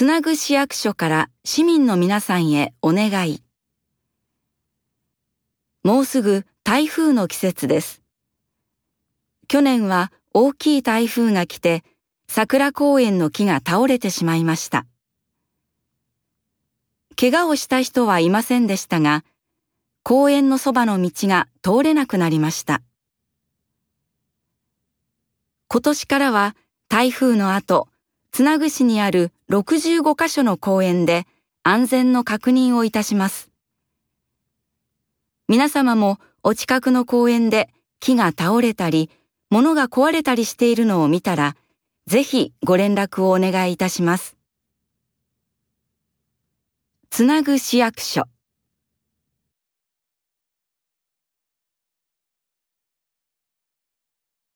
つなぐ市役所から市民の皆さんへお願い。もうすぐ台風の季節です。去年は大きい台風が来て桜公園の木が倒れてしまいました。怪我をした人はいませんでしたが、公園のそばの道が通れなくなりました。今年からは台風の後、つなぐ市にある65カ所の公園で安全の確認をいたします。皆様もお近くの公園で木が倒れたり、物が壊れたりしているのを見たら、ぜひご連絡をお願いいたします。つなぐ市役所